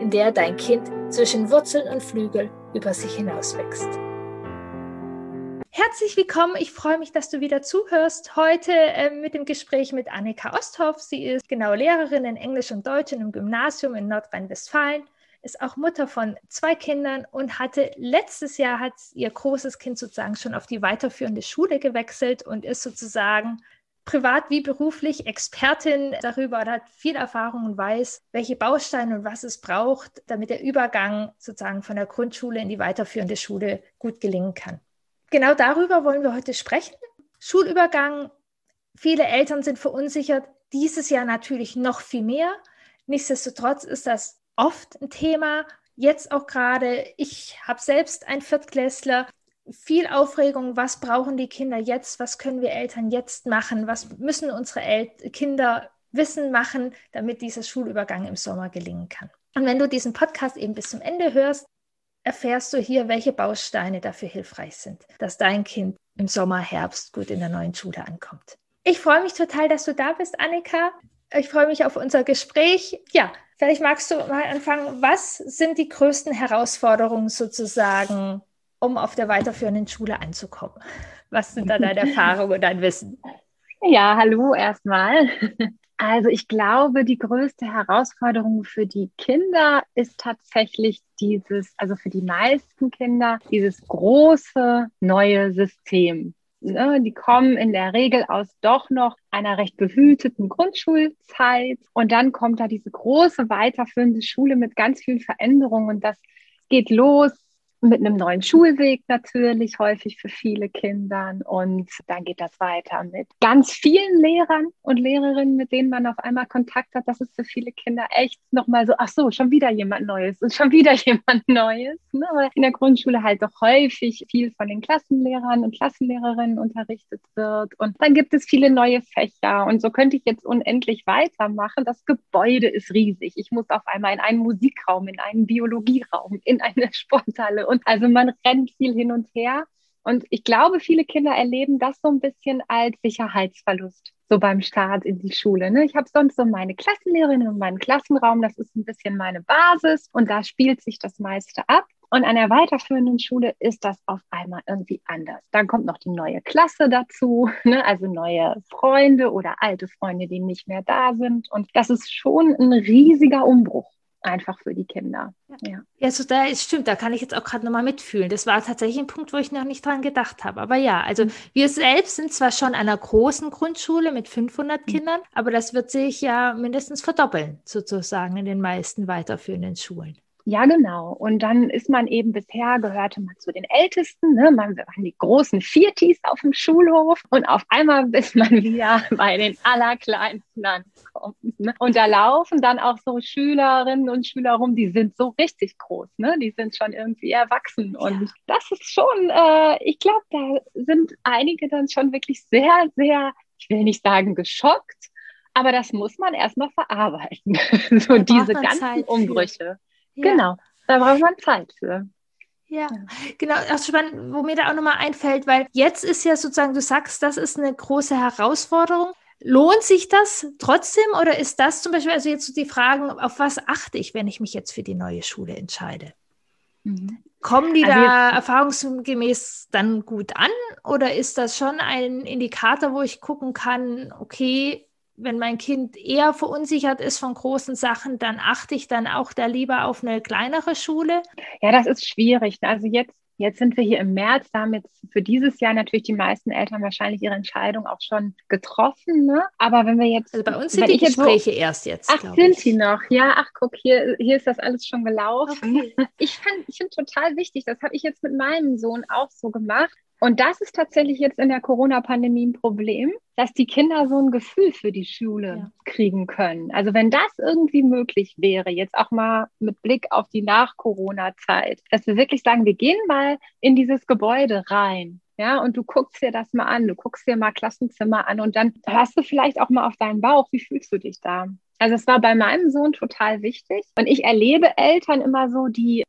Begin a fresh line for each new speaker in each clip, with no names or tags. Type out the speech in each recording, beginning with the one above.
in der dein Kind zwischen Wurzeln und Flügel über sich hinauswächst. Herzlich willkommen. Ich freue mich, dass du wieder zuhörst. Heute äh, mit dem Gespräch mit Annika Osthoff. Sie ist genau Lehrerin in Englisch und Deutsch im Gymnasium in Nordrhein-Westfalen, ist auch Mutter von zwei Kindern und hatte letztes Jahr hat ihr großes Kind sozusagen schon auf die weiterführende Schule gewechselt und ist sozusagen privat wie beruflich Expertin darüber und hat viel Erfahrung und weiß, welche Bausteine und was es braucht, damit der Übergang sozusagen von der Grundschule in die weiterführende Schule gut gelingen kann. Genau darüber wollen wir heute sprechen. Schulübergang. Viele Eltern sind verunsichert. Dieses Jahr natürlich noch viel mehr. Nichtsdestotrotz ist das oft ein Thema. Jetzt auch gerade, ich habe selbst einen Viertklässler, viel Aufregung, was brauchen die Kinder jetzt, was können wir Eltern jetzt machen, was müssen unsere El Kinder wissen machen, damit dieser Schulübergang im Sommer gelingen kann. Und wenn du diesen Podcast eben bis zum Ende hörst, erfährst du hier, welche Bausteine dafür hilfreich sind, dass dein Kind im Sommer, Herbst gut in der neuen Schule ankommt. Ich freue mich total, dass du da bist, Annika. Ich freue mich auf unser Gespräch. Ja, vielleicht magst du mal anfangen. Was sind die größten Herausforderungen sozusagen um auf der weiterführenden Schule anzukommen? Was sind da deine Erfahrungen und dein Wissen?
Ja, hallo erstmal. Also ich glaube, die größte Herausforderung für die Kinder ist tatsächlich dieses, also für die meisten Kinder, dieses große neue System. Ne, die kommen in der Regel aus doch noch einer recht behüteten Grundschulzeit und dann kommt da diese große weiterführende Schule mit ganz vielen Veränderungen und das geht los mit einem neuen Schulweg natürlich häufig für viele Kindern und dann geht das weiter mit ganz vielen Lehrern und Lehrerinnen, mit denen man auf einmal Kontakt hat. Das ist für viele Kinder echt nochmal so, ach so, schon wieder jemand Neues und schon wieder jemand Neues. Ne? Weil in der Grundschule halt doch häufig viel von den Klassenlehrern und Klassenlehrerinnen unterrichtet wird und dann gibt es viele neue Fächer und so könnte ich jetzt unendlich weitermachen. Das Gebäude ist riesig. Ich muss auf einmal in einen Musikraum, in einen Biologieraum, in eine Sporthalle und also man rennt viel hin und her. Und ich glaube, viele Kinder erleben das so ein bisschen als Sicherheitsverlust, so beim Start in die Schule. Ne? Ich habe sonst so meine Klassenlehrerin und meinen Klassenraum, das ist ein bisschen meine Basis und da spielt sich das meiste ab. Und an der weiterführenden Schule ist das auf einmal irgendwie anders. Dann kommt noch die neue Klasse dazu, ne? also neue Freunde oder alte Freunde, die nicht mehr da sind. Und das ist schon ein riesiger Umbruch einfach für die Kinder.
Ja, ja so da ist, stimmt, da kann ich jetzt auch gerade nochmal mitfühlen. Das war tatsächlich ein Punkt, wo ich noch nicht dran gedacht habe. Aber ja, also mhm. wir selbst sind zwar schon an einer großen Grundschule mit 500 mhm. Kindern, aber das wird sich ja mindestens verdoppeln, sozusagen in den meisten weiterführenden Schulen.
Ja, genau. Und dann ist man eben bisher, gehörte man zu den Ältesten, ne? man waren die großen Viertis auf dem Schulhof und auf einmal ist man wieder bei den Allerkleinsten angekommen. Ne? Und da laufen dann auch so Schülerinnen und Schüler rum, die sind so richtig groß, ne? die sind schon irgendwie erwachsen. Und ja. das ist schon, äh, ich glaube, da sind einige dann schon wirklich sehr, sehr, ich will nicht sagen geschockt, aber das muss man erstmal verarbeiten. so diese ganzen Zeit Genau, da braucht man Zeit für.
Ja, genau. Das spannend, wo mir da auch nochmal einfällt, weil jetzt ist ja sozusagen, du sagst, das ist eine große Herausforderung. Lohnt sich das trotzdem oder ist das zum Beispiel, also jetzt so die Fragen, auf was achte ich, wenn ich mich jetzt für die neue Schule entscheide? Mhm. Kommen die also da erfahrungsgemäß dann gut an oder ist das schon ein Indikator, wo ich gucken kann, okay, wenn mein Kind eher verunsichert ist von großen Sachen, dann achte ich dann auch da lieber auf eine kleinere Schule?
Ja, das ist schwierig. Also jetzt, jetzt sind wir hier im März, da haben jetzt für dieses Jahr natürlich die meisten Eltern wahrscheinlich ihre Entscheidung auch schon getroffen. Ne? Aber wenn wir jetzt.
Also bei uns sind die Gespräche so, erst jetzt.
Ach, sind ich. die noch? Ja, ach, guck, hier, hier ist das alles schon gelaufen. Okay. Ich finde ich find total wichtig, das habe ich jetzt mit meinem Sohn auch so gemacht Und das ist tatsächlich jetzt in der Corona-Pandemie ein Problem, dass die Kinder so ein Gefühl für die Schule ja. kriegen können. Also wenn das irgendwie möglich wäre, jetzt auch mal mit Blick auf die Nach-Corona-Zeit, dass wir wirklich sagen, wir gehen mal in dieses Gebäude rein. Ja, und du guckst dir das mal an, du guckst dir mal Klassenzimmer an und dann hörst du vielleicht auch mal auf deinen Bauch, wie fühlst du dich da? Also es war bei meinem Sohn total wichtig. Und ich erlebe Eltern immer so, die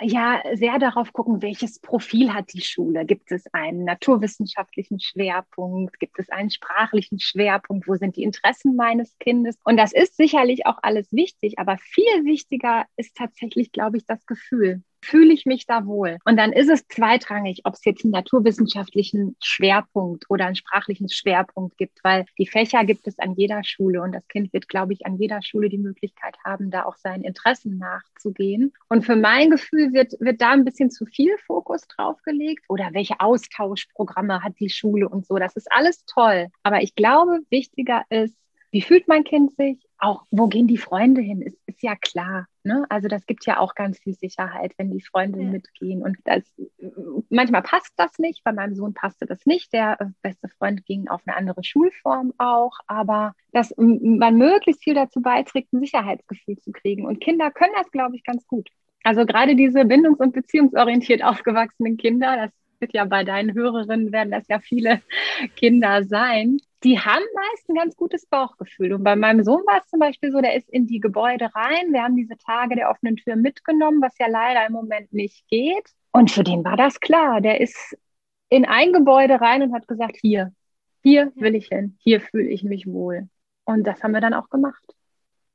ja sehr darauf gucken, welches Profil hat die Schule. Gibt es einen naturwissenschaftlichen Schwerpunkt? Gibt es einen sprachlichen Schwerpunkt? Wo sind die Interessen meines Kindes? Und das ist sicherlich auch alles wichtig, aber viel wichtiger ist tatsächlich, glaube ich, das Gefühl fühle ich mich da wohl? Und dann ist es zweitrangig, ob es jetzt einen naturwissenschaftlichen Schwerpunkt oder einen sprachlichen Schwerpunkt gibt, weil die Fächer gibt es an jeder Schule und das Kind wird, glaube ich, an jeder Schule die Möglichkeit haben, da auch seinen Interessen nachzugehen. Und für mein Gefühl wird, wird da ein bisschen zu viel Fokus drauf gelegt oder welche Austauschprogramme hat die Schule und so. Das ist alles toll. Aber ich glaube, wichtiger ist, wie fühlt mein Kind sich? Auch wo gehen die Freunde hin? Ist, ist ja klar. Ne? Also das gibt ja auch ganz viel Sicherheit, wenn die Freunde ja. mitgehen. Und das, manchmal passt das nicht. Bei meinem Sohn passte das nicht. Der äh, beste Freund ging auf eine andere Schulform auch. Aber dass man möglichst viel dazu beiträgt, ein Sicherheitsgefühl zu kriegen. Und Kinder können das, glaube ich, ganz gut. Also gerade diese bindungs- und beziehungsorientiert aufgewachsenen Kinder, das wird ja bei deinen Hörerinnen, werden das ja viele Kinder sein, die haben meist ein ganz gutes Bauchgefühl. Und bei meinem Sohn war es zum Beispiel so, der ist in die Gebäude rein. Wir haben diese Tage der offenen Tür mitgenommen, was ja leider im Moment nicht geht. Und für den war das klar. Der ist in ein Gebäude rein und hat gesagt, hier, hier will ich hin, hier fühle ich mich wohl. Und das haben wir dann auch gemacht.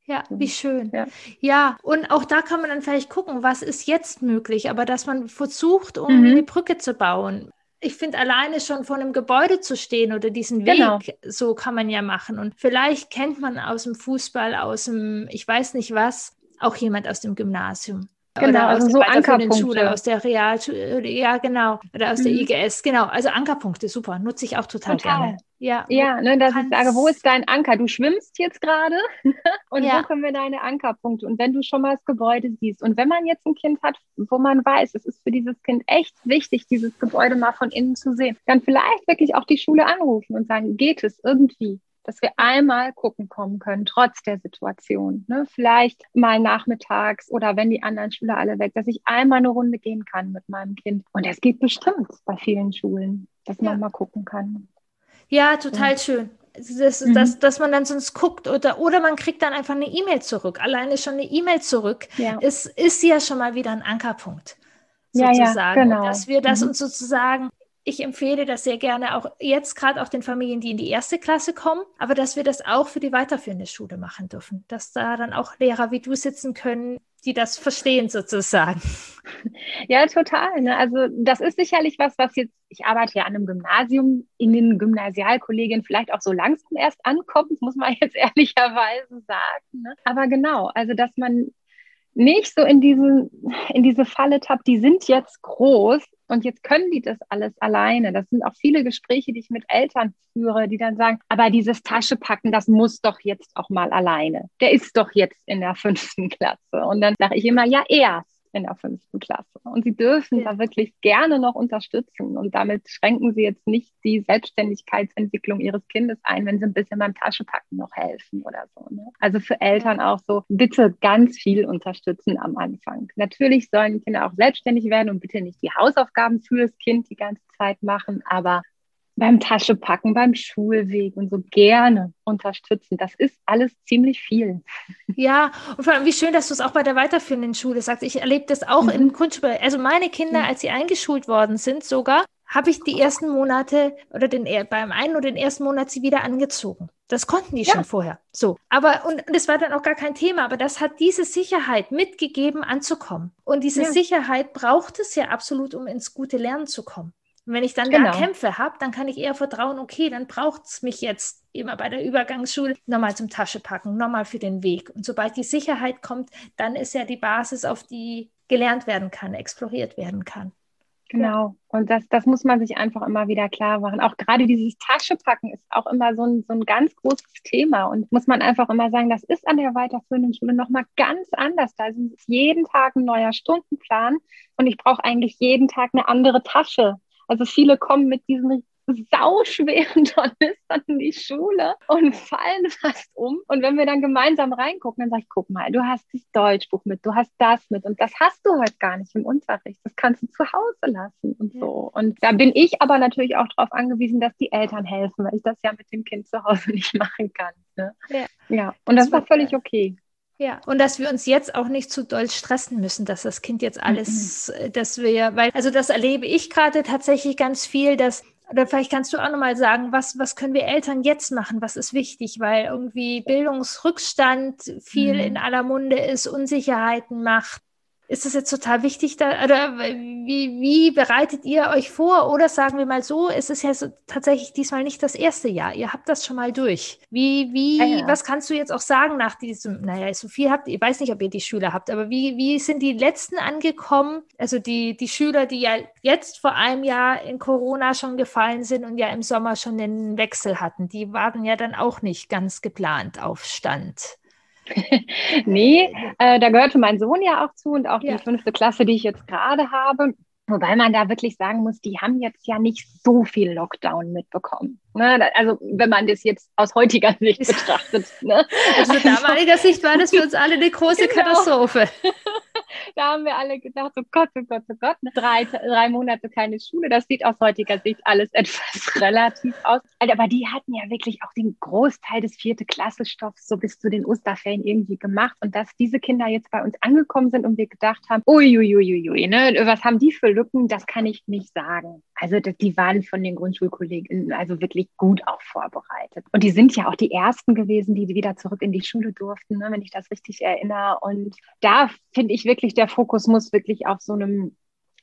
Ja, wie schön. Ja. ja. und auch da kann man dann vielleicht gucken, was ist jetzt möglich, aber dass man versucht, um mhm. eine Brücke zu bauen ich finde, alleine schon vor einem Gebäude zu stehen oder diesen Weg, genau. so kann man ja machen. Und vielleicht kennt man aus dem Fußball, aus dem, ich weiß nicht was, auch jemand aus dem Gymnasium.
Genau, also so Ankerpunkte.
Aus der Realschule, ja genau, oder aus mhm. der IGS, genau. Also Ankerpunkte, super, nutze ich auch total, total. gerne.
Ja, ja ne, dass ich sage, wo ist dein Anker? Du schwimmst jetzt gerade und ja. wo können wir deine Ankerpunkte? Und wenn du schon mal das Gebäude siehst und wenn man jetzt ein Kind hat, wo man weiß, es ist für dieses Kind echt wichtig, dieses Gebäude mal von innen zu sehen, dann vielleicht wirklich auch die Schule anrufen und sagen, geht es irgendwie? Dass wir einmal gucken kommen können, trotz der Situation. Ne? Vielleicht mal nachmittags oder wenn die anderen Schüler alle weg, dass ich einmal eine Runde gehen kann mit meinem Kind. Und das geht bestimmt bei vielen Schulen, dass man mal gucken kann.
Ja, total ja. schön. Das, mhm. das, dass man dann sonst guckt oder, oder man kriegt dann einfach eine E-Mail zurück. Alleine schon eine E-Mail zurück ja. ist, ist ja schon mal wieder ein Ankerpunkt. Sozusagen. Ja, ja, genau. dass wir das mhm. uns sozusagen ich empfehle das sehr gerne auch jetzt gerade auch den Familien, die in die erste Klasse kommen, aber dass wir das auch für die weiterführende Schule machen dürfen, dass da dann auch Lehrer wie du sitzen können, die das verstehen sozusagen.
Ja, total. Ne? Also das ist sicherlich was, was jetzt, ich arbeite ja an einem Gymnasium, in den Gymnasialkollegien vielleicht auch so langsam erst ankommt, muss man jetzt ehrlicherweise sagen. Ne? Aber genau, also dass man nicht so in, diesen, in diese Falle tappt, die sind jetzt groß und jetzt können die das alles alleine. Das sind auch viele Gespräche, die ich mit Eltern führe, die dann sagen, aber dieses Taschepacken, das muss doch jetzt auch mal alleine. Der ist doch jetzt in der fünften Klasse. Und dann sage ich immer, ja, erst in der fünften Klasse. Und sie dürfen ja. da wirklich gerne noch unterstützen. Und damit schränken sie jetzt nicht die Selbstständigkeitsentwicklung ihres Kindes ein, wenn sie ein bisschen beim Taschepacken noch helfen oder so. Ne? Also für Eltern auch so, bitte ganz viel unterstützen am Anfang. Natürlich sollen Kinder auch selbstständig werden und bitte nicht die Hausaufgaben für das Kind die ganze Zeit machen, aber beim Taschepacken, beim Schulweg und so gerne unterstützen. Das ist alles ziemlich viel.
Ja, und vor allem, wie schön, dass du es auch bei der weiterführenden Schule sagst. Ich erlebe das auch mhm. in Grundschule. Also meine Kinder, mhm. als sie eingeschult worden sind, sogar, habe ich die ersten Monate oder den, beim einen oder den ersten Monat sie wieder angezogen. Das konnten die ja. schon vorher. So. Aber, und das war dann auch gar kein Thema, aber das hat diese Sicherheit mitgegeben, anzukommen. Und diese ja. Sicherheit braucht es ja absolut, um ins gute Lernen zu kommen. Und wenn ich dann genau. da Kämpfe habe, dann kann ich eher vertrauen, okay, dann braucht es mich jetzt immer bei der Übergangsschule nochmal zum Tasche packen, nochmal für den Weg. Und sobald die Sicherheit kommt, dann ist ja die Basis, auf die gelernt werden kann, exploriert werden kann.
Genau. Und das, das muss man sich einfach immer wieder klar machen. Auch gerade dieses Taschepacken ist auch immer so ein, so ein ganz großes Thema. Und muss man einfach immer sagen, das ist an der weiterführenden Schule nochmal ganz anders. Da ist jeden Tag ein neuer Stundenplan und ich brauche eigentlich jeden Tag eine andere Tasche Also viele kommen mit diesen sauschweren Tornistern in die Schule und fallen fast um. Und wenn wir dann gemeinsam reingucken, dann sage ich, guck mal, du hast das Deutschbuch mit, du hast das mit und das hast du heute gar nicht im Unterricht. Das kannst du zu Hause lassen und so. Und da bin ich aber natürlich auch darauf angewiesen, dass die Eltern helfen, weil ich das ja mit dem Kind zu Hause nicht machen kann. Ne? Ja. ja. Und das, das war völlig okay.
Ja, und dass wir uns jetzt auch nicht zu doll stressen müssen, dass das Kind jetzt alles, mhm. dass wir, weil, also das erlebe ich gerade tatsächlich ganz viel, dass oder vielleicht kannst du auch nochmal sagen, was, was können wir Eltern jetzt machen? Was ist wichtig? Weil irgendwie Bildungsrückstand viel mhm. in aller Munde ist, Unsicherheiten macht. Ist das jetzt total wichtig? Da, oder wie, wie bereitet ihr euch vor? Oder sagen wir mal so, es ist ja so, tatsächlich diesmal nicht das erste Jahr. Ihr habt das schon mal durch. Wie, wie, ja, ja. was kannst du jetzt auch sagen nach diesem, naja, so viel habt ihr, ich weiß nicht, ob ihr die Schüler habt, aber wie, wie sind die letzten angekommen? Also die, die Schüler, die ja jetzt vor einem Jahr in Corona schon gefallen sind und ja im Sommer schon den Wechsel hatten, die waren ja dann auch nicht ganz geplant auf Stand.
nee, äh, da gehörte mein Sohn ja auch zu und auch ja. die fünfte Klasse, die ich jetzt gerade habe. Wobei man da wirklich sagen muss, die haben jetzt ja nicht so viel Lockdown mitbekommen. Ne? Also wenn man das jetzt aus heutiger Sicht betrachtet. Ne?
Also aus damaliger Sicht war das für uns alle eine große genau. Katastrophe.
Da haben wir alle gedacht, oh Gott, oh Gott, oh Gott, drei, drei Monate keine Schule. Das sieht aus heutiger Sicht alles etwas relativ aus. Aber die hatten ja wirklich auch den Großteil des vierte Klassestoffs so bis zu den Osterferien irgendwie gemacht. Und dass diese Kinder jetzt bei uns angekommen sind und wir gedacht haben, uiuiuiui, ne, was haben die für Lücken, das kann ich nicht sagen. Also die waren von den Grundschulkollegen also wirklich gut auch vorbereitet. Und die sind ja auch die Ersten gewesen, die wieder zurück in die Schule durften, ne, wenn ich das richtig erinnere. Und da finde ich wirklich, der Fokus muss wirklich auf so einem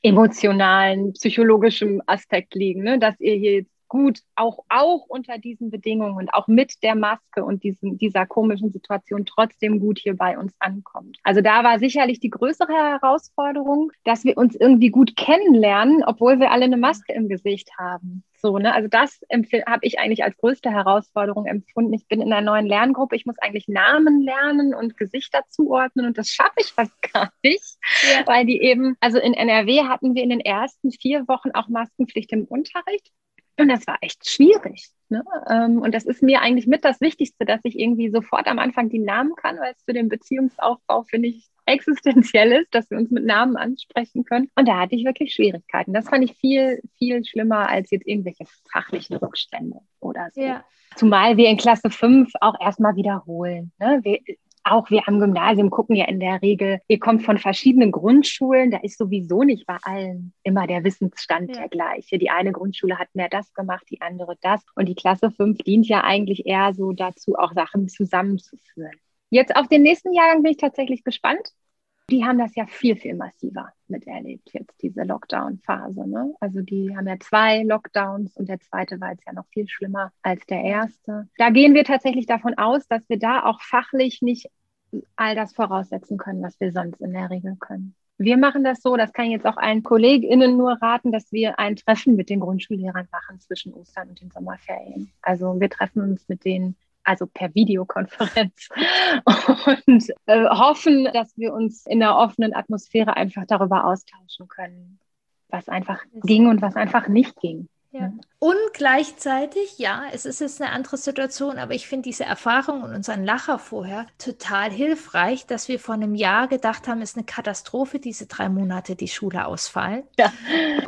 emotionalen, psychologischen Aspekt liegen, ne? dass ihr hier jetzt gut, auch, auch unter diesen Bedingungen und auch mit der Maske und diesen, dieser komischen Situation trotzdem gut hier bei uns ankommt. Also da war sicherlich die größere Herausforderung, dass wir uns irgendwie gut kennenlernen, obwohl wir alle eine Maske im Gesicht haben. So, ne? Also das habe ich eigentlich als größte Herausforderung empfunden. Ich bin in einer neuen Lerngruppe, ich muss eigentlich Namen lernen und Gesichter zuordnen und das schaffe ich fast gar nicht, ja. weil die eben, also in NRW hatten wir in den ersten vier Wochen auch Maskenpflicht im Unterricht. Und das war echt schwierig. Ne? Ähm, und das ist mir eigentlich mit das Wichtigste, dass ich irgendwie sofort am Anfang die Namen kann, weil es für den Beziehungsaufbau, finde ich, existenziell ist, dass wir uns mit Namen ansprechen können. Und da hatte ich wirklich Schwierigkeiten. Das fand ich viel, viel schlimmer als jetzt irgendwelche fachlichen Rückstände oder so. Ja. Zumal wir in Klasse 5 auch erstmal wiederholen. Ne? Wir, auch wir am Gymnasium gucken ja in der Regel, ihr kommt von verschiedenen Grundschulen, da ist sowieso nicht bei allen immer der Wissensstand ja. der gleiche. Die eine Grundschule hat mehr das gemacht, die andere das. Und die Klasse 5 dient ja eigentlich eher so dazu, auch Sachen zusammenzuführen. Jetzt auf den nächsten Jahrgang bin ich tatsächlich gespannt. Die haben das ja viel, viel massiver miterlebt, jetzt diese Lockdown-Phase. Ne? Also die haben ja zwei Lockdowns und der zweite war jetzt ja noch viel schlimmer als der erste. Da gehen wir tatsächlich davon aus, dass wir da auch fachlich nicht all das voraussetzen können, was wir sonst in der Regel können. Wir machen das so, das kann ich jetzt auch allen KollegInnen nur raten, dass wir ein Treffen mit den Grundschullehrern machen zwischen Ostern und den Sommerferien. Also wir treffen uns mit denen also per Videokonferenz und äh, hoffen, dass wir uns in einer offenen Atmosphäre einfach darüber austauschen können, was einfach ging und was einfach nicht ging.
Ja. Und gleichzeitig, ja, es ist jetzt eine andere Situation, aber ich finde diese Erfahrung und unseren Lacher vorher total hilfreich, dass wir vor einem Jahr gedacht haben, es ist eine Katastrophe, diese drei Monate die Schule ausfallen. Ja.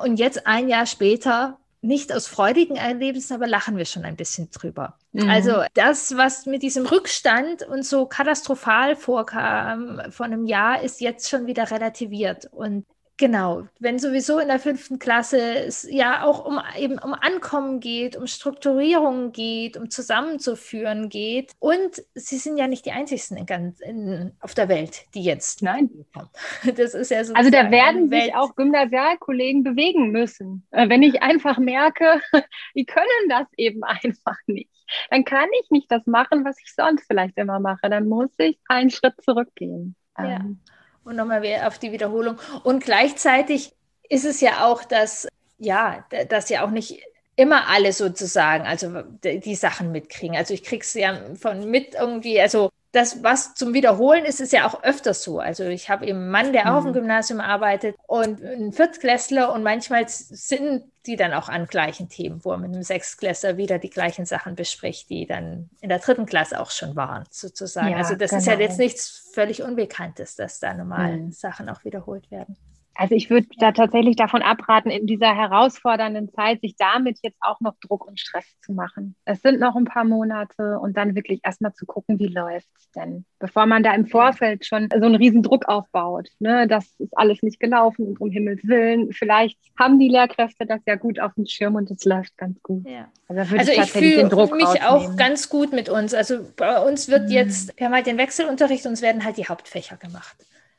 Und jetzt ein Jahr später nicht aus freudigen Erlebnissen, aber lachen wir schon ein bisschen drüber. Mhm. Also das, was mit diesem Rückstand und so katastrophal vorkam vor einem Jahr, ist jetzt schon wieder relativiert. Und Genau, wenn sowieso in der fünften Klasse es ja auch um eben um Ankommen geht, um Strukturierung geht, um Zusammenzuführen geht. Und sie sind ja nicht die einzigsten in ganz, in, auf der Welt, die jetzt.
Nein. Das ist ja so. Also da werden sich auch Gymnasialkollegen bewegen müssen. Äh, wenn ich einfach merke, die können das eben einfach nicht. Dann kann ich nicht das machen, was ich sonst vielleicht immer mache. Dann muss ich einen Schritt zurückgehen.
Ja. Ähm, und nochmal auf die Wiederholung. Und gleichzeitig ist es ja auch, dass, ja, dass ja auch nicht immer alle sozusagen, also die Sachen mitkriegen. Also ich kriege es ja von mit irgendwie, also das, was zum Wiederholen ist, ist ja auch öfters so. Also ich habe eben einen Mann, der auch auf dem mhm. Gymnasium arbeitet und einen Viertklässler und manchmal sind die dann auch an gleichen Themen, wo er mit einem Sechstklässler wieder die gleichen Sachen bespricht, die dann in der dritten Klasse auch schon waren, sozusagen. Ja, also das genau. ist ja genau. jetzt nichts völlig Unbekanntes, dass da normal mhm. Sachen auch wiederholt werden.
Also ich würde da tatsächlich davon abraten, in dieser herausfordernden Zeit sich damit jetzt auch noch Druck und Stress zu machen. Es sind noch ein paar Monate und dann wirklich erstmal zu gucken, wie läuft es denn, bevor man da im Vorfeld schon so einen riesen Druck aufbaut. Ne? Das ist alles nicht gelaufen und um Himmels Willen. Vielleicht haben die Lehrkräfte das ja gut auf dem Schirm und es läuft ganz gut.
Ja. Also, also ich, fühle mich rausnehmen. auch ganz gut mit uns. Also bei uns wird mhm. jetzt, wir haben halt den Wechselunterricht und es werden halt die Hauptfächer gemacht.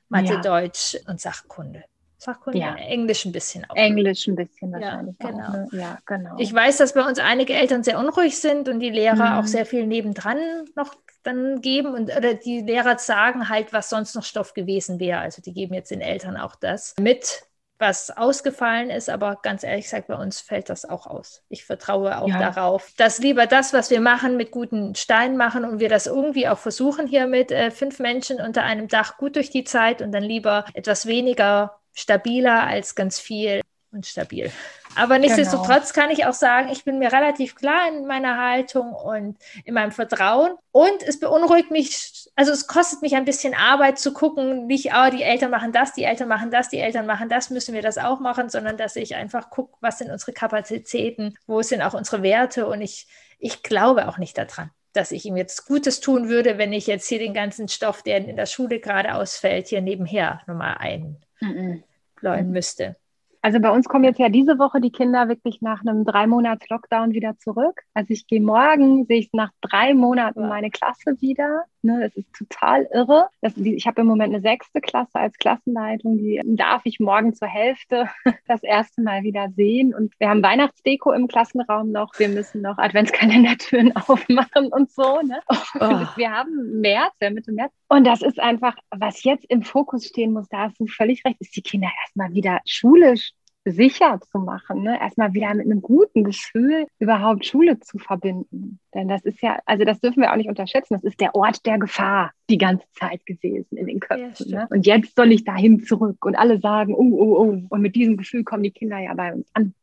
Mathe, ja. Deutsch und Sachkunde. Fachkunde? Ja. Englisch ein bisschen
auch. Englisch ein bisschen wahrscheinlich.
Ja, genau. Auch, ne? ja, genau. Ich weiß, dass bei uns einige Eltern sehr unruhig sind und die Lehrer mhm. auch sehr viel nebendran noch dann geben und oder die Lehrer sagen halt, was sonst noch Stoff gewesen wäre. Also die geben jetzt den Eltern auch das mit, was ausgefallen ist, aber ganz ehrlich gesagt, bei uns fällt das auch aus. Ich vertraue auch ja. darauf, dass lieber das, was wir machen, mit guten Steinen machen und wir das irgendwie auch versuchen, hier mit äh, fünf Menschen unter einem Dach gut durch die Zeit und dann lieber etwas weniger stabiler als ganz viel und stabil. Aber nichtsdestotrotz genau. kann ich auch sagen, ich bin mir relativ klar in meiner Haltung und in meinem Vertrauen. Und es beunruhigt mich, also es kostet mich ein bisschen Arbeit zu gucken, nicht, oh, die Eltern machen das, die Eltern machen das, die Eltern machen das, müssen wir das auch machen, sondern dass ich einfach gucke, was sind unsere Kapazitäten, wo sind auch unsere Werte. Und ich, ich glaube auch nicht daran dass ich ihm jetzt Gutes tun würde, wenn ich jetzt hier den ganzen Stoff, der in der Schule gerade ausfällt, hier nebenher nochmal ein, einbläuen müsste.
Also bei uns kommen jetzt ja diese Woche die Kinder wirklich nach einem drei Monats Lockdown wieder zurück. Also ich gehe morgen, sehe ich nach drei Monaten meine Klasse wieder. Ne, das ist total irre. Das, ich habe im Moment eine sechste Klasse als Klassenleitung. Die darf ich morgen zur Hälfte das erste Mal wieder sehen. Und wir haben Weihnachtsdeko im Klassenraum noch. Wir müssen noch Adventskalendertüren aufmachen und so. Ne? Oh. Wir haben März, ja, Mitte März. Und das ist einfach, was jetzt im Fokus stehen muss, da hast du völlig recht, ist die Kinder erstmal wieder schulisch sicher zu machen, ne? erstmal wieder mit einem guten Gefühl überhaupt Schule zu verbinden. Denn das ist ja, also das dürfen wir auch nicht unterschätzen, das ist der Ort der Gefahr die ganze Zeit gewesen in den Köpfen. Ja, ne? Und jetzt soll ich dahin zurück und alle sagen, oh, oh, oh. Und mit diesem Gefühl kommen die Kinder ja bei uns an.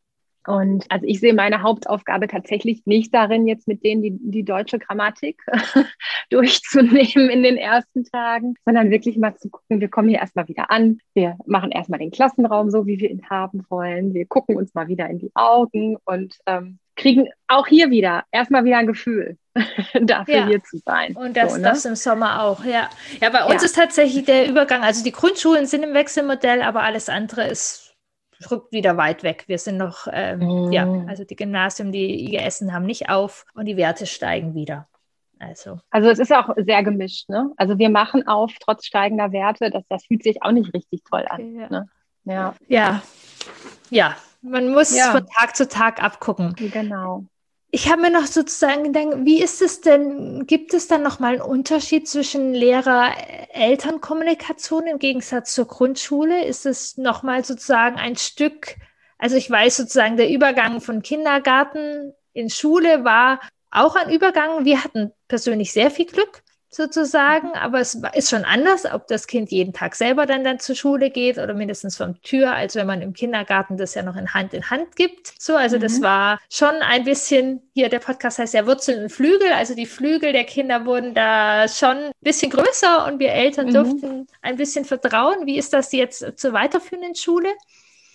Und also ich sehe meine Hauptaufgabe tatsächlich nicht darin, jetzt mit denen die, die deutsche Grammatik durchzunehmen in den ersten Tagen, sondern wirklich mal zu gucken, wir kommen hier erstmal wieder an, wir machen erstmal den Klassenraum so, wie wir ihn haben wollen, wir gucken uns mal wieder in die Augen und ähm, kriegen auch hier wieder erstmal wieder ein Gefühl dafür ja. hier zu sein.
Und das, so, ne? das im Sommer auch, ja. Ja, bei uns ja. ist tatsächlich der Übergang, also die Grundschulen sind im Wechselmodell, aber alles andere ist rückt wieder weit weg. Wir sind noch, ähm, mhm. ja, also die Gymnasium, die IGS haben nicht auf und die Werte steigen wieder. Also.
also es ist auch sehr gemischt. Ne? Also wir machen auf trotz steigender Werte. Das, das fühlt sich auch nicht richtig toll an. Okay,
ja. Ne? ja. ja. Ja, man muss ja. von Tag zu Tag abgucken.
Genau
ich habe mir noch sozusagen gedacht, wie ist es denn, gibt es dann nochmal einen Unterschied zwischen Lehrer-Eltern-Kommunikation im Gegensatz zur Grundschule? Ist es nochmal sozusagen ein Stück, also ich weiß sozusagen, der Übergang von Kindergarten in Schule war auch ein Übergang. Wir hatten persönlich sehr viel Glück sozusagen, mhm. aber es ist schon anders, ob das Kind jeden Tag selber dann, dann zur Schule geht oder mindestens vom Tür, als wenn man im Kindergarten das ja noch in Hand in Hand gibt. So, also mhm. das war schon ein bisschen, hier der Podcast heißt ja Wurzeln und Flügel, also die Flügel der Kinder wurden da schon ein bisschen größer und wir Eltern mhm. durften ein bisschen vertrauen. Wie ist das jetzt zur weiterführenden Schule?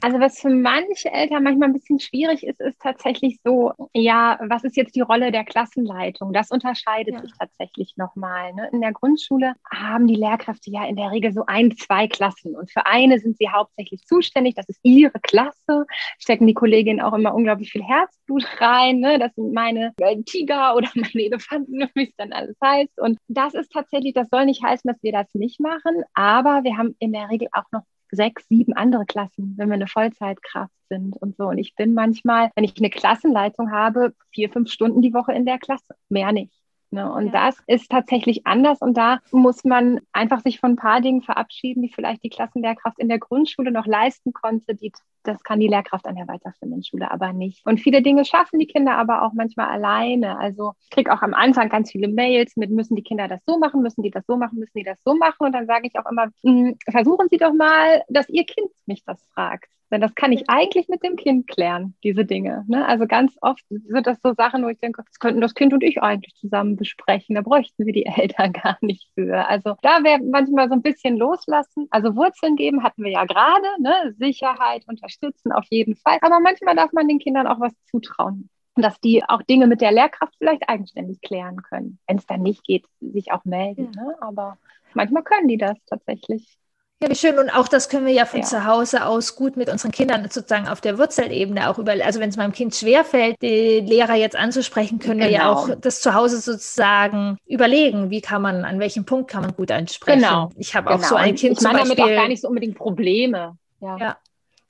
Also was für manche Eltern manchmal ein bisschen schwierig ist, ist tatsächlich so, ja, was ist jetzt die Rolle der Klassenleitung? Das unterscheidet ja. sich tatsächlich nochmal. Ne? In der Grundschule haben die Lehrkräfte ja in der Regel so ein, zwei Klassen und für eine sind sie hauptsächlich zuständig, das ist ihre Klasse, stecken die Kolleginnen auch immer unglaublich viel Herzblut rein, ne? das sind meine äh, Tiger oder meine Elefanten, wie es dann alles heißt und das ist tatsächlich, das soll nicht heißen, dass wir das nicht machen, aber wir haben in der Regel auch noch sechs, sieben andere Klassen, wenn wir eine Vollzeitkraft sind und so. Und ich bin manchmal, wenn ich eine Klassenleitung habe, vier, fünf Stunden die Woche in der Klasse, mehr nicht. Ne? Und ja. das ist tatsächlich anders und da muss man einfach sich von ein paar Dingen verabschieden, die vielleicht die Klassenlehrkraft in der Grundschule noch leisten konnte. Die, das kann die Lehrkraft an der weiterführenden Schule aber nicht. Und viele Dinge schaffen die Kinder aber auch manchmal alleine. Also ich kriege auch am Anfang ganz viele Mails mit, müssen die Kinder das so machen, müssen die das so machen, müssen die das so machen. Und dann sage ich auch immer, hm, versuchen Sie doch mal, dass Ihr Kind mich das fragt. Denn das kann ich eigentlich mit dem Kind klären, diese Dinge. Ne? Also ganz oft sind das so Sachen, wo ich denke, das könnten das Kind und ich eigentlich zusammen besprechen. Da bräuchten wir die Eltern gar nicht für. Also da wäre manchmal so ein bisschen loslassen. Also Wurzeln geben hatten wir ja gerade, ne? Sicherheit, unterstützen auf jeden Fall. Aber manchmal darf man den Kindern auch was zutrauen dass die auch Dinge mit der Lehrkraft vielleicht eigenständig klären können. Wenn es dann nicht geht, sich auch melden. Ja. Ne? Aber manchmal können die das tatsächlich.
Ja, wie schön. Und auch das können wir ja von ja. zu Hause aus gut mit unseren Kindern sozusagen auf der Wurzelebene auch über, also wenn es meinem Kind schwerfällt, die Lehrer jetzt anzusprechen, können genau. wir ja genau. auch das zu Hause sozusagen überlegen, wie kann man, an welchem Punkt kann man gut ansprechen.
Genau.
Ich habe genau. auch so ein Kind
ich meine damit auch gar nicht so unbedingt Probleme.
Ja. ja.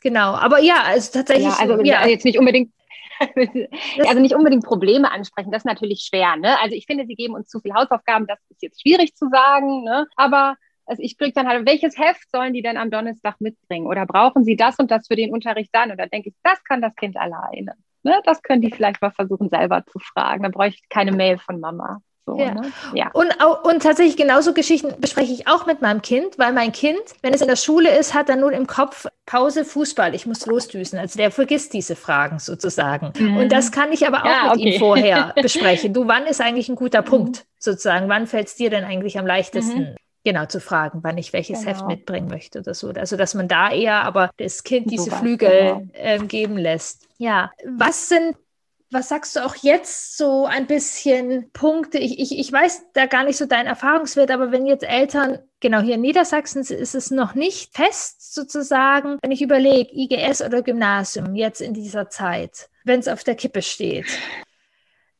Genau. Aber ja, also tatsächlich. Ja,
also
ja.
jetzt nicht unbedingt also nicht unbedingt Probleme ansprechen, das ist natürlich schwer. Ne? Also ich finde, sie geben uns zu viel Hausaufgaben, das ist jetzt schwierig zu sagen, ne? aber also ich kriege dann halt, welches Heft sollen die denn am Donnerstag mitbringen? Oder brauchen sie das und das für den Unterricht dann? Oder denke ich, das kann das Kind alleine. Ne? Das können die vielleicht mal versuchen, selber zu fragen. Da brauche ich keine Mail von Mama. So,
ja. Ne? ja. Und, und tatsächlich genauso Geschichten bespreche ich auch mit meinem Kind, weil mein Kind, wenn es in der Schule ist, hat dann nur im Kopf Pause Fußball, ich muss losdüsen. Also der vergisst diese Fragen sozusagen. Mhm. Und das kann ich aber auch ja, mit okay. ihm vorher besprechen. Du, wann ist eigentlich ein guter mhm. Punkt sozusagen? Wann fällt es dir denn eigentlich am leichtesten? Mhm genau zu fragen, wann ich welches genau. Heft mitbringen möchte oder so. Also dass man da eher aber das Kind diese so Flügel genau. äh, geben lässt. Ja, was sind was sagst du auch jetzt so ein bisschen Punkte? Ich, ich, ich weiß da gar nicht so dein Erfahrungswert, aber wenn jetzt Eltern, genau hier in Niedersachsen ist es noch nicht fest sozusagen, wenn ich überlege, IGS oder Gymnasium jetzt in dieser Zeit, wenn es auf der Kippe steht.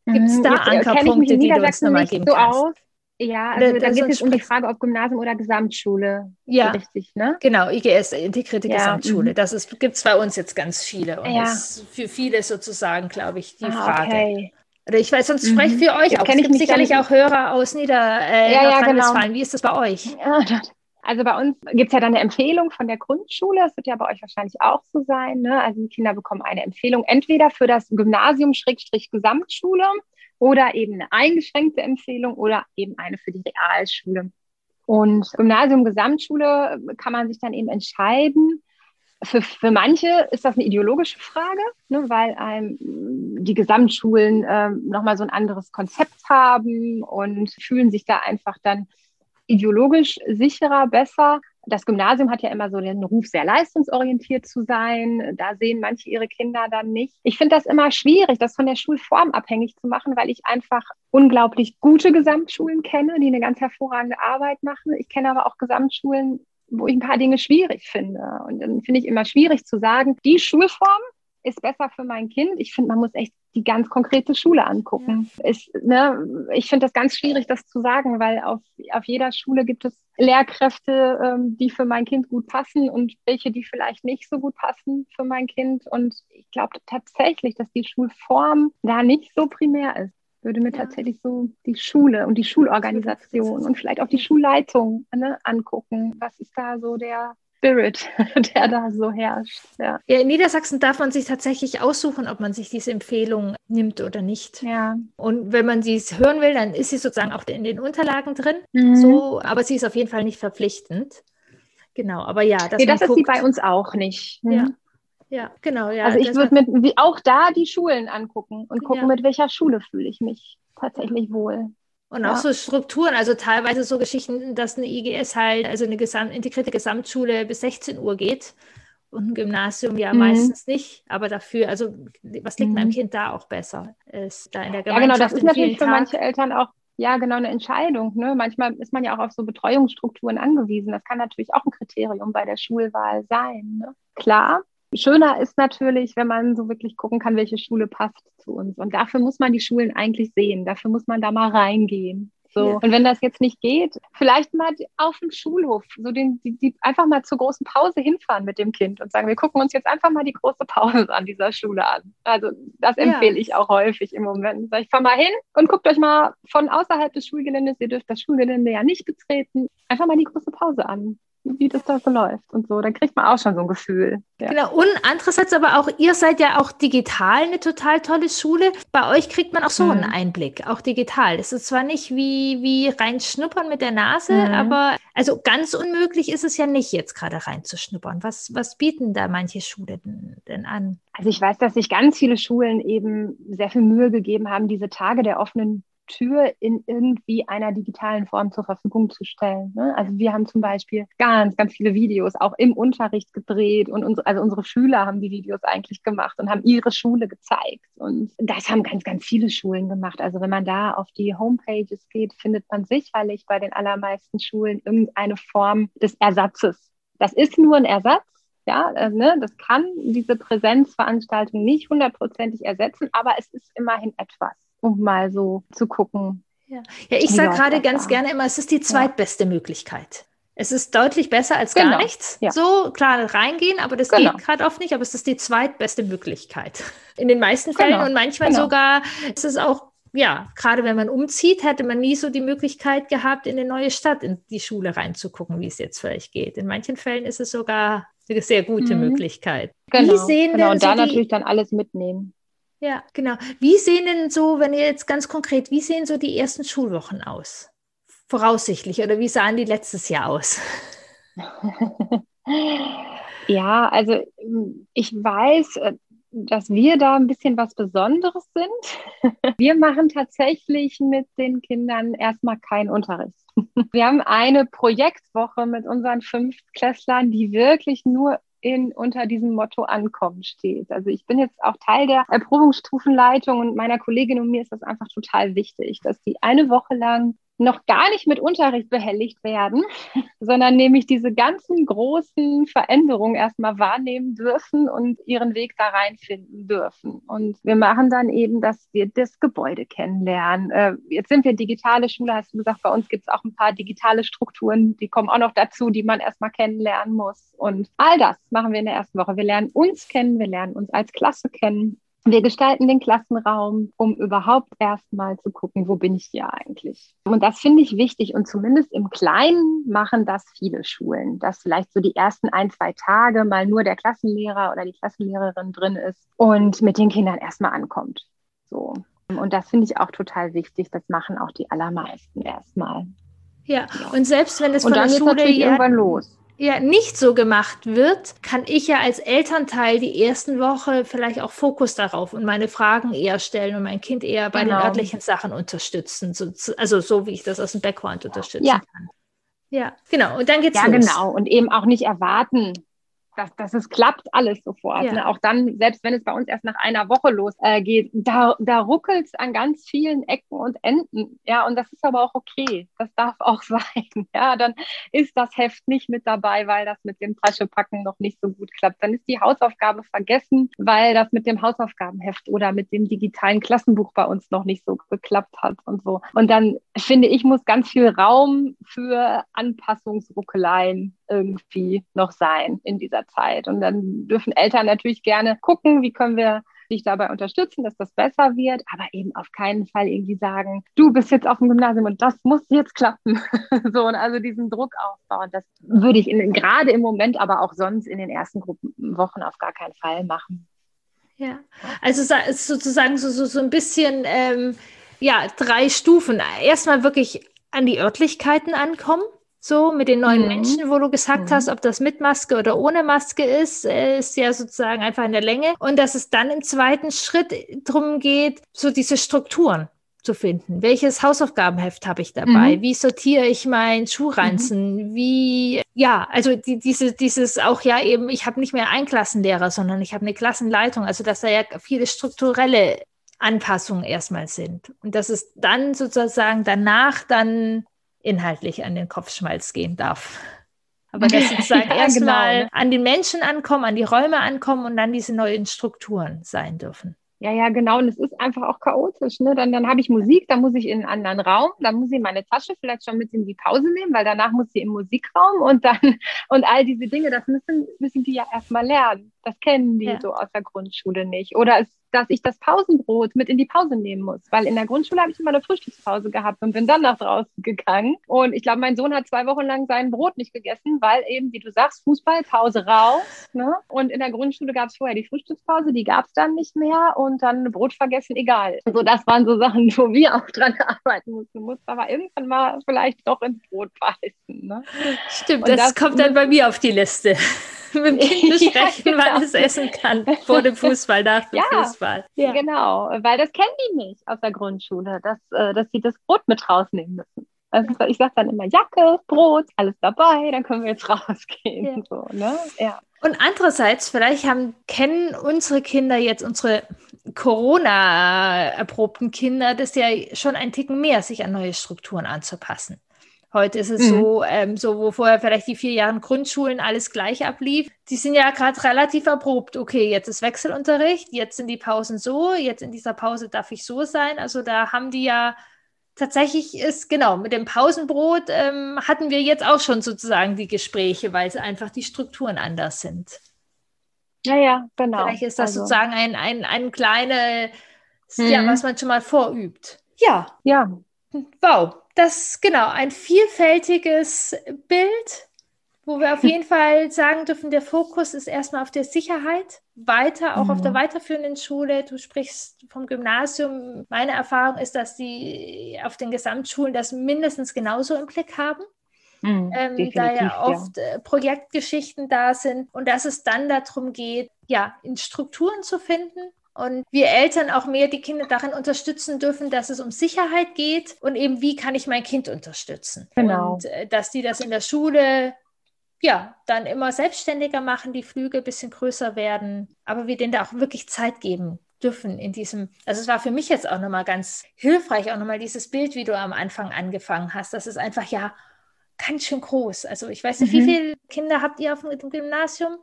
Gibt es mhm, da jetzt, äh, Ankerpunkte, die du uns nochmal geben so kannst? Aus.
Ja, also da, geht es um die Frage, ob Gymnasium oder Gesamtschule.
Ja, richtig, ne? Genau, IGS, integrierte ja. Gesamtschule. Mhm. Das gibt es bei uns jetzt ganz viele. Und ja. ist für viele sozusagen, glaube ich, die ah, Frage. Okay. Oder ich weiß, sonst mhm. spreche ich für euch auch. Es gibt sicherlich auch Hörer aus Nieder äh, ja, Nordrhein-Westfalen. Genau. Wie ist das bei euch?
Also bei uns gibt es ja dann eine Empfehlung von der Grundschule. Das wird ja bei euch wahrscheinlich auch so sein. Ne? Also die Kinder bekommen eine Empfehlung entweder für das Gymnasium-Gesamtschule oder eben eine eingeschränkte Empfehlung oder eben eine für die Realschule. Und Gymnasium, Gesamtschule kann man sich dann eben entscheiden. Für, für manche ist das eine ideologische Frage, ne, weil einem die Gesamtschulen äh, nochmal so ein anderes Konzept haben und fühlen sich da einfach dann ideologisch sicherer, besser das Gymnasium hat ja immer so den Ruf, sehr leistungsorientiert zu sein. Da sehen manche ihre Kinder dann nicht. Ich finde das immer schwierig, das von der Schulform abhängig zu machen, weil ich einfach unglaublich gute Gesamtschulen kenne, die eine ganz hervorragende Arbeit machen. Ich kenne aber auch Gesamtschulen, wo ich ein paar Dinge schwierig finde. Und dann finde ich immer schwierig zu sagen, die Schulform ist besser für mein Kind. Ich finde, man muss echt die ganz konkrete Schule angucken. Ja. Ich, ne, ich finde das ganz schwierig, das zu sagen, weil auf, auf jeder Schule gibt es Lehrkräfte, ähm, die für mein Kind gut passen und welche, die vielleicht nicht so gut passen für mein Kind. Und ich glaube tatsächlich, dass die Schulform da nicht so primär ist würde mir ja. tatsächlich so die Schule und die Schulorganisation und vielleicht auch die Schulleitung ne, angucken. Was ist da so der Spirit, der da so herrscht. Ja.
ja. in Niedersachsen darf man sich tatsächlich aussuchen, ob man sich diese Empfehlung nimmt oder nicht.
Ja.
Und wenn man sie hören will, dann ist sie sozusagen auch in den Unterlagen drin. Mhm. So, aber sie ist auf jeden Fall nicht verpflichtend. Genau, aber ja,
das, nee, das ist sie bei uns auch nicht.
Mhm. Ja. Ja, genau, ja.
Also ich würde mit wie auch da die Schulen angucken und gucken, ja. mit welcher Schule fühle ich mich tatsächlich wohl.
Und auch so Strukturen, also teilweise so Geschichten, dass eine IGS halt, also eine Gesam integrierte Gesamtschule bis 16 Uhr geht und ein Gymnasium ja mhm. meistens nicht, aber dafür, also was liegt mhm. meinem Kind da auch besser? Ist da in der
ja, genau, das ist natürlich für Tag. manche Eltern auch ja, genau, eine Entscheidung. Ne? Manchmal ist man ja auch auf so Betreuungsstrukturen angewiesen. Das kann natürlich auch ein Kriterium bei der Schulwahl sein. Ne? Klar, Schöner ist natürlich, wenn man so wirklich gucken kann, welche Schule passt zu uns. Und dafür muss man die Schulen eigentlich sehen. Dafür muss man da mal reingehen. So. Ja. Und wenn das jetzt nicht geht, vielleicht mal auf dem Schulhof, so den, die, die einfach mal zur großen Pause hinfahren mit dem Kind und sagen, wir gucken uns jetzt einfach mal die große Pause an dieser Schule an. Also das empfehle ja. ich auch häufig im Moment. Ich fahr mal hin und guckt euch mal von außerhalb des Schulgeländes, ihr dürft das Schulgelände ja nicht betreten, einfach mal die große Pause an wie das da so läuft und so. Dann kriegt man auch schon so ein Gefühl.
Ja. Genau. Und andererseits aber auch, ihr seid ja auch digital eine total tolle Schule. Bei euch kriegt man auch so mhm. einen Einblick, auch digital. Es ist zwar nicht wie, wie rein schnuppern mit der Nase, mhm. aber also ganz unmöglich ist es ja nicht, jetzt gerade reinzuschnuppern. Was, was bieten da manche Schulen denn an?
Also ich weiß, dass sich ganz viele Schulen eben sehr viel Mühe gegeben haben, diese Tage der offenen Tür in irgendwie einer digitalen Form zur Verfügung zu stellen. Ne? Also wir haben zum Beispiel ganz, ganz viele Videos auch im Unterricht gedreht und unsere, also unsere Schüler haben die Videos eigentlich gemacht und haben ihre Schule gezeigt. Und das haben ganz, ganz viele Schulen gemacht. Also wenn man da auf die Homepages geht, findet man sicherlich bei den allermeisten Schulen irgendeine Form des Ersatzes. Das ist nur ein Ersatz, ja, äh, ne, das kann diese Präsenzveranstaltung nicht hundertprozentig ersetzen, aber es ist immerhin etwas um mal so zu gucken.
Ja, ja ich sage gerade ganz da. gerne immer, es ist die zweitbeste ja. Möglichkeit. Es ist deutlich besser als genau. gar nichts. Ja. So klar reingehen, aber das genau. geht gerade oft nicht, aber es ist die zweitbeste Möglichkeit. In den meisten Fällen genau. und manchmal genau. sogar ist es auch ja, gerade wenn man umzieht, hätte man nie so die Möglichkeit gehabt, in eine neue Stadt, in die Schule reinzugucken, wie es jetzt vielleicht geht. In manchen Fällen ist es sogar eine sehr gute mhm. Möglichkeit.
Genau, wie sehen genau. und da so natürlich dann alles mitnehmen.
Ja, genau. Wie sehen denn so, wenn ihr jetzt ganz konkret, wie sehen so die ersten Schulwochen aus? Voraussichtlich oder wie sahen die letztes Jahr aus?
ja, also ich weiß, äh, dass wir da ein bisschen was Besonderes sind. Wir machen tatsächlich mit den Kindern erstmal keinen Unterricht. Wir haben eine Projektwoche mit unseren fünf Klässlern, die wirklich nur in, unter diesem Motto Ankommen steht. Also ich bin jetzt auch Teil der Erprobungsstufenleitung und meiner Kollegin und mir ist das einfach total wichtig, dass die eine Woche lang noch gar nicht mit Unterricht behelligt werden, sondern nämlich diese ganzen großen Veränderungen erstmal wahrnehmen dürfen und ihren Weg da reinfinden dürfen. Und wir machen dann eben, dass wir das Gebäude kennenlernen. Äh, jetzt sind wir digitale Schule, hast du gesagt, bei uns gibt es auch ein paar digitale Strukturen, die kommen auch noch dazu, die man erstmal kennenlernen muss. Und all das machen wir in der ersten Woche. Wir lernen uns kennen, wir lernen uns als Klasse kennen wir gestalten den Klassenraum, um überhaupt erstmal zu gucken, wo bin ich hier eigentlich. Und das finde ich wichtig und zumindest im Kleinen machen das viele Schulen, dass vielleicht so die ersten ein, zwei Tage mal nur der Klassenlehrer oder die Klassenlehrerin drin ist und mit den Kindern erstmal ankommt. So. Und das finde ich auch total wichtig. Das machen auch die allermeisten erstmal.
Ja, und selbst wenn es
von der Schule irgendwann los
ja nicht so gemacht wird, kann ich ja als Elternteil die ersten Woche vielleicht auch Fokus darauf und meine Fragen eher stellen und mein Kind eher bei genau. den örtlichen Sachen unterstützen. So, also so wie ich das aus dem Background unterstützen ja. kann. Ja, genau. Und dann geht's
ja,
los.
Ja, genau. Und eben auch nicht erwarten, dass, dass es klappt alles sofort. Ja. Ne? Auch dann, selbst wenn es bei uns erst nach einer Woche losgeht, äh, da, da ruckelt es an ganz vielen Ecken und Enden. Ja, und das ist aber auch okay. Das darf auch sein. Ja, dann ist das Heft nicht mit dabei, weil das mit dem Taschepacken noch nicht so gut klappt. Dann ist die Hausaufgabe vergessen, weil das mit dem Hausaufgabenheft oder mit dem digitalen Klassenbuch bei uns noch nicht so geklappt hat und so. Und dann finde ich, muss ganz viel Raum für Anpassungsruckeleien irgendwie noch sein in dieser Zeit. Und dann dürfen Eltern natürlich gerne gucken, wie können wir dich dabei unterstützen, dass das besser wird, aber eben auf keinen Fall irgendwie sagen, du bist jetzt auf dem Gymnasium und das muss jetzt klappen. so und also diesen Druck aufbauen, das würde ich in, gerade im Moment, aber auch sonst in den ersten Gruppen, Wochen auf gar keinen Fall machen.
Ja, also es ist sozusagen so, so, so ein bisschen, ähm, ja, drei Stufen. Erstmal wirklich an die Örtlichkeiten ankommen so mit den neuen mhm. Menschen, wo du gesagt mhm. hast, ob das mit Maske oder ohne Maske ist, äh, ist ja sozusagen einfach in der Länge. Und dass es dann im zweiten Schritt darum geht, so diese Strukturen zu finden. Welches Hausaufgabenheft habe ich dabei? Mhm. Wie sortiere ich meinen Schuhranzen? Mhm. Wie, ja, also die, diese, dieses auch ja eben, ich habe nicht mehr einen Klassenlehrer, sondern ich habe eine Klassenleitung. Also dass da ja viele strukturelle Anpassungen erstmal sind. Und dass es dann sozusagen danach dann inhaltlich an den Kopfschmalz gehen darf. Aber dass sozusagen ja, erstmal genau. an die Menschen ankommen, an die Räume ankommen und dann diese neuen Strukturen sein dürfen.
Ja, ja, genau. Und es ist einfach auch chaotisch. Ne? Dann, dann habe ich Musik, dann muss ich in einen anderen Raum, dann muss ich meine Tasche vielleicht schon mit in die Pause nehmen, weil danach muss sie im Musikraum und dann und all diese Dinge, das müssen, müssen die ja erstmal lernen. Das kennen die ja. so aus der Grundschule nicht. Oder es dass ich das Pausenbrot mit in die Pause nehmen muss. Weil in der Grundschule habe ich immer eine Frühstückspause gehabt und bin dann nach draußen gegangen. Und ich glaube, mein Sohn hat zwei Wochen lang sein Brot nicht gegessen, weil eben, wie du sagst, Fußball, Pause raus. Ne? Und in der Grundschule gab es vorher die Frühstückspause, die gab es dann nicht mehr und dann Brot vergessen, egal. So, das waren so Sachen, wo wir auch dran arbeiten mussten. Muss aber irgendwann mal vielleicht doch ins Brot beißen. Ne?
Stimmt, das, das, kommt dann bei mir auf die Liste. mit dem Kind besprechen, ja, genau. wann es essen kann. Vor dem Fußball, nach dem ja, Fußball.
Ja. Genau, weil das kennen die nicht aus der Grundschule, dass, äh, dass sie das Brot mit rausnehmen müssen. Also ich sage dann immer Jacke, Brot, alles dabei, dann können wir jetzt rausgehen. Ja. So, ne?
ja. Und andererseits, vielleicht haben, kennen unsere Kinder jetzt, unsere Corona-erprobten Kinder, das ja schon ein Ticken mehr, sich an neue Strukturen anzupassen. Heute ist es mhm. so, ähm, so, wo vorher vielleicht die vier Jahre Grundschulen alles gleich ablief. Die sind ja gerade relativ erprobt. Okay, jetzt ist Wechselunterricht, jetzt sind die Pausen so, jetzt in dieser Pause darf ich so sein. Also da haben die ja tatsächlich ist, genau, mit dem Pausenbrot ähm, hatten wir jetzt auch schon sozusagen die Gespräche, weil es einfach die Strukturen anders sind.
Ja, ja, genau.
Vielleicht ist das also. sozusagen ein, ein, ein kleines, mhm. ja, was man schon mal vorübt. Ja.
Ja.
Wow das genau ein vielfältiges Bild, wo wir auf jeden Fall sagen dürfen, der Fokus ist erstmal auf der Sicherheit, weiter auch mhm. auf der mhm. weiterführenden Schule. Du sprichst vom Gymnasium. Meine Erfahrung ist, dass die auf den Gesamtschulen das mindestens genauso im Blick haben. Mhm, ähm, da ja oft ja. Äh, Projektgeschichten da sind und dass es dann darum geht, ja, in Strukturen zu finden, und wir Eltern auch mehr die Kinder darin unterstützen dürfen, dass es um Sicherheit geht und eben, wie kann ich mein Kind unterstützen.
Genau.
Und äh, dass die das in der Schule ja, dann immer selbstständiger machen, die Flüge ein bisschen größer werden, aber wir denen da auch wirklich Zeit geben dürfen in diesem, also es war für mich jetzt auch nochmal ganz hilfreich, auch nochmal dieses Bild, wie du am Anfang angefangen hast, das ist einfach ja ganz schön groß. Also ich weiß nicht, mhm. wie viele Kinder habt ihr auf dem Gymnasium?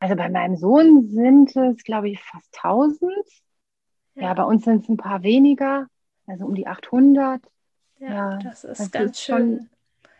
Also bei meinem Sohn sind es, glaube ich, fast 1000. Ja, ja bei uns sind es ein paar weniger, also um die 800.
Ja, ja das ist das ganz ist schön. Schon,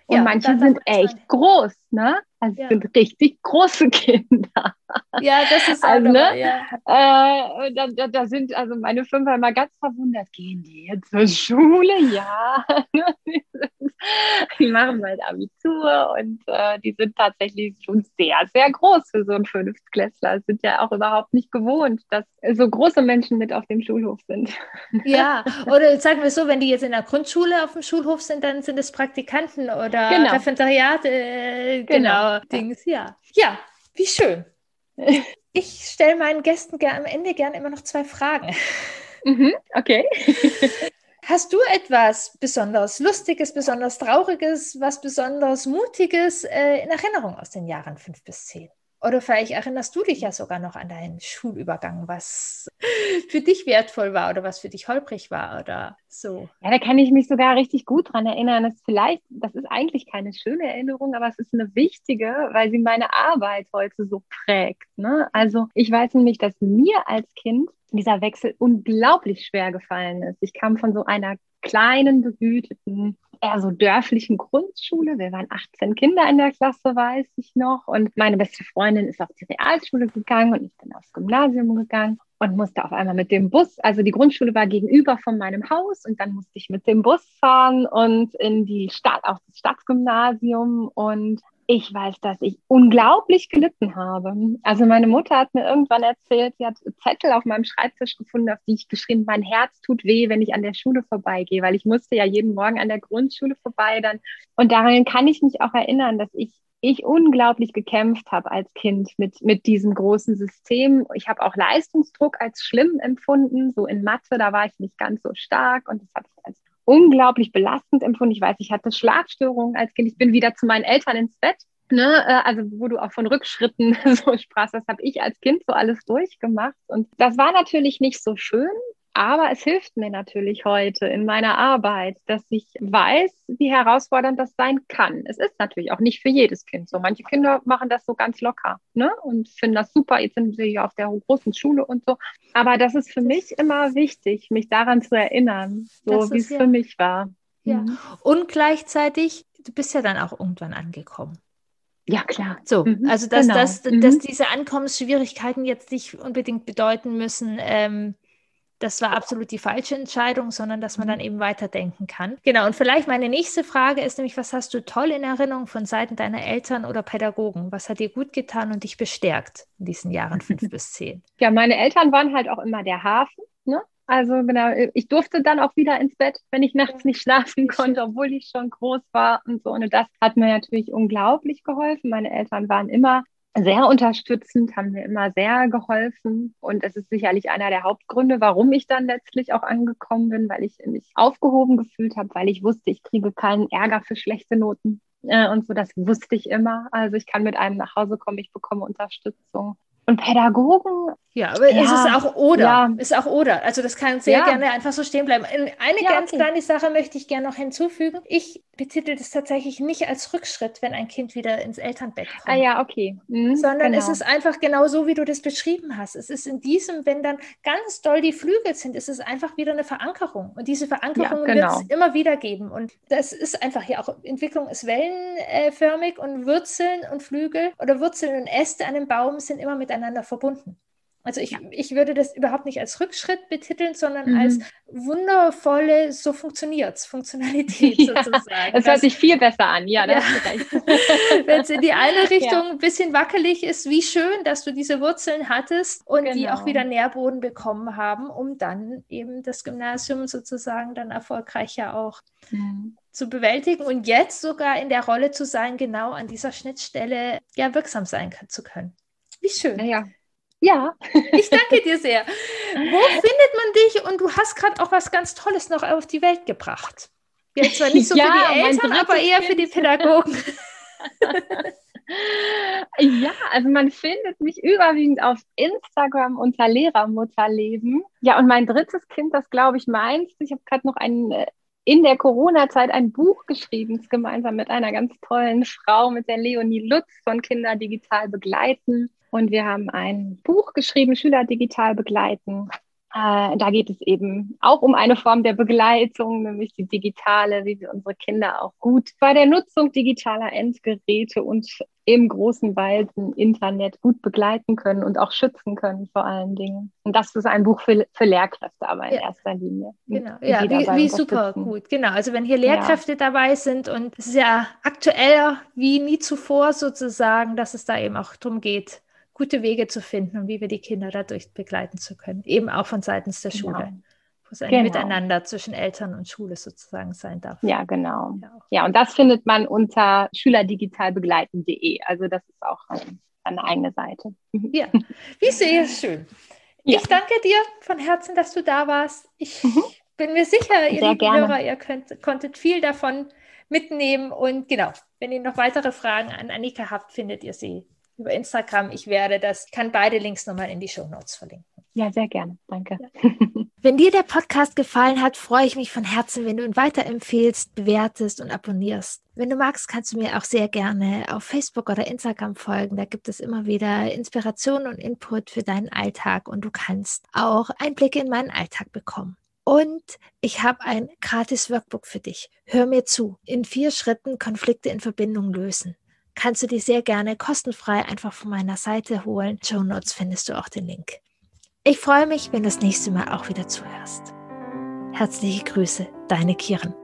und ja, manche sind echt groß, ne? Also ja. sind richtig große Kinder.
Ja, das ist
also, ne? ja. Äh, da, da, da, sind also meine Fünfer immer ganz verwundert. Gehen die jetzt zur Schule? Ja. die machen bald Abitur und äh, die sind tatsächlich schon sehr, sehr groß für so einen Fünftklässler. Sind ja auch überhaupt nicht gewohnt, dass so große Menschen mit auf dem Schulhof sind.
Ja, oder sagen wir so, wenn die jetzt in der Grundschule auf dem Schulhof sind, dann sind es Praktikanten oder genau. Referendariate. Äh, genau. genau. Dings, ja. Ja, wie schön. Ich stelle meinen Gästen am Ende gerne immer noch zwei Fragen.
Mhm, okay.
Hast du etwas besonders Lustiges, besonders Trauriges, was besonders Mutiges äh, in Erinnerung aus den Jahren fünf bis zehn? Oder vielleicht erinnerst du dich ja sogar noch an deinen Schulübergang, was für dich wertvoll war oder was für dich holprig war oder so.
Ja, da kann ich mich sogar richtig gut dran erinnern. Das ist vielleicht, das ist eigentlich keine schöne Erinnerung, aber es ist eine wichtige, weil sie meine Arbeit heute so prägt. Ne? Also ich weiß nämlich, dass mir als Kind dieser Wechsel unglaublich schwer gefallen ist. Ich kam von so einer kleinen, behüteten, eher so dörflichen Grundschule. Wir waren 18 Kinder in der Klasse, weiß ich noch. Und meine beste Freundin ist auf die Realschule gegangen und ich bin aufs Gymnasium gegangen und musste auf einmal mit dem Bus, also die Grundschule war gegenüber von meinem Haus und dann musste ich mit dem Bus fahren und in die Stadt, auf das Stadtgymnasium und ich weiß, dass ich unglaublich gelitten habe. Also meine Mutter hat mir irgendwann erzählt, sie hat Zettel auf meinem Schreibtisch gefunden, auf die ich geschrieben, mein Herz tut weh, wenn ich an der Schule vorbeigehe, weil ich musste ja jeden Morgen an der Grundschule vorbei dann. Und daran kann ich mich auch erinnern, dass ich ich unglaublich gekämpft habe als Kind mit, mit diesem großen System. Ich habe auch Leistungsdruck als schlimm empfunden. So in Mathe, da war ich nicht ganz so stark und das habe ich als unglaublich belastend empfunden. Ich weiß, ich hatte Schlafstörungen als Kind. Ich bin wieder zu meinen Eltern ins Bett. Ne, äh, also wo du auch von Rückschritten so sprachst, das habe ich als Kind so alles durchgemacht. Und das war natürlich nicht so schön, Aber es hilft mir natürlich heute in meiner Arbeit, dass ich weiß, wie herausfordernd das sein kann. Es ist natürlich auch nicht für jedes Kind so. Manche Kinder machen das so ganz locker ne? und finden das super. Jetzt sind sie ja auf der großen Schule und so. Aber das ist für mich immer wichtig, mich daran zu erinnern, so wie es ja. für mich war.
Ja. Mhm. Und gleichzeitig, du bist ja dann auch irgendwann angekommen.
Ja, klar.
So, mhm, also dass, genau. dass, mhm. dass diese Ankommensschwierigkeiten jetzt nicht unbedingt bedeuten müssen, ähm, das war absolut die falsche Entscheidung, sondern dass man dann mhm. eben weiterdenken kann. Genau, und vielleicht meine nächste Frage ist nämlich, was hast du toll in Erinnerung von Seiten deiner Eltern oder Pädagogen? Was hat dir gut getan und dich bestärkt in diesen Jahren fünf bis zehn?
Ja, meine Eltern waren halt auch immer der Hafen. Ne? Also genau, ich durfte dann auch wieder ins Bett, wenn ich nachts nicht schlafen konnte, obwohl ich schon groß war und so. Und das hat mir natürlich unglaublich geholfen. Meine Eltern waren immer sehr unterstützend, haben mir immer sehr geholfen. Und es ist sicherlich einer der Hauptgründe, warum ich dann letztlich auch angekommen bin, weil ich mich aufgehoben gefühlt habe, weil ich wusste, ich kriege keinen Ärger für schlechte Noten. Äh, und so, das wusste ich immer. Also ich kann mit einem nach Hause kommen, ich bekomme Unterstützung. Und Pädagogen.
Ja, aber ja, es ist auch oder. Ja. Ist auch oder. Also das kann sehr ja. gerne einfach so stehen bleiben. Eine ganz okay. kleine Sache möchte ich gerne noch hinzufügen. Ich betitel das tatsächlich nicht als Rückschritt, wenn ein Kind wieder ins Elternbett kommt.
Ah ja, okay.
Mhm, sondern genau. es ist einfach genau so, wie du das beschrieben hast. Es ist in diesem, wenn dann ganz doll die Flügel sind, ist es einfach wieder eine Verankerung. Und diese Verankerung ja, genau. wird es immer wieder geben. Und das ist einfach ja auch, Entwicklung ist wellenförmig und Wurzeln und Flügel oder Wurzeln und Äste an einem Baum sind immer miteinander verbunden. Also ich, ja. ich würde das überhaupt nicht als Rückschritt betiteln, sondern mhm. als wundervolle, so funktioniert es, Funktionalität ja, sozusagen.
Das hört sich viel besser an, ja, ja.
Wenn es in die eine Richtung ein bisschen wackelig ist, wie schön, dass du diese Wurzeln hattest und genau. die auch wieder genau. Nährboden bekommen haben, um dann eben das Gymnasium sozusagen dann erfolgreicher auch mhm. zu bewältigen und jetzt sogar in der Rolle zu sein, genau an dieser Schnittstelle ja wirksam sein zu können. Wie schön.
Naja, ja.
Ich danke dir sehr. Wo findet man dich? Und du hast gerade auch was ganz Tolles noch auf die Welt gebracht. Jetzt zwar nicht so ja, für die Eltern, aber eher für die Pädagogen.
ja, also man findet mich überwiegend auf Instagram unter Lehrermutterleben. Ja, und mein drittes Kind, das glaube ich meinst, ich habe gerade noch ein äh, in der Corona-Zeit ein Buch geschrieben, gemeinsam mit einer ganz tollen Frau, mit der Leonie Lutz von Kinder digital begleiten. Und wir haben ein Buch geschrieben, Schüler digital begleiten. Äh, da geht es eben auch um eine Form der Begleitung, nämlich die digitale, wie wir unsere Kinder auch gut bei der Nutzung digitaler Endgeräte und im großen, weiten Internet gut begleiten können und auch schützen können vor allen Dingen. Und das ist ein Buch für, für Lehrkräfte, aber in ja. erster Linie.
Genau, ja, wie, wie super gut. Genau, also wenn hier Lehrkräfte ja. dabei sind und es ist ja aktueller wie nie zuvor sozusagen, dass es da eben auch darum geht, gute Wege zu finden und wie wir die Kinder dadurch begleiten zu können, eben auch von seitens der genau. Schule. Wo es ein genau. Miteinander zwischen Eltern und Schule sozusagen sein darf.
Ja, genau. Ja, ja und das findet man unter schülerdigitalbegleiten.de. Also das ist auch eine eigene Seite.
Ja, wie sehr schön. Ja. Ich danke dir von Herzen, dass du da warst. Ich mhm. bin mir sicher, ihr lieben Hörer, ihr könnt, konntet viel davon mitnehmen. Und genau, wenn ihr noch weitere Fragen an Annika habt, findet ihr sie über Instagram. Ich werde das, kann beide Links nochmal in die Show Notes verlinken.
Ja, sehr gerne. Danke.
Ja. Wenn dir der Podcast gefallen hat, freue ich mich von Herzen, wenn du ihn weiterempfehlst, bewertest und abonnierst. Wenn du magst, kannst du mir auch sehr gerne auf Facebook oder Instagram folgen. Da gibt es immer wieder Inspiration und Input für deinen Alltag und du kannst auch Einblicke in meinen Alltag bekommen. Und ich habe ein gratis Workbook für dich. Hör mir zu. In vier Schritten Konflikte in Verbindung lösen kannst du die sehr gerne kostenfrei einfach von meiner Seite holen. Show Notes findest du auch den Link. Ich freue mich, wenn du das nächste Mal auch wieder zuhörst. Herzliche Grüße, deine Kieren.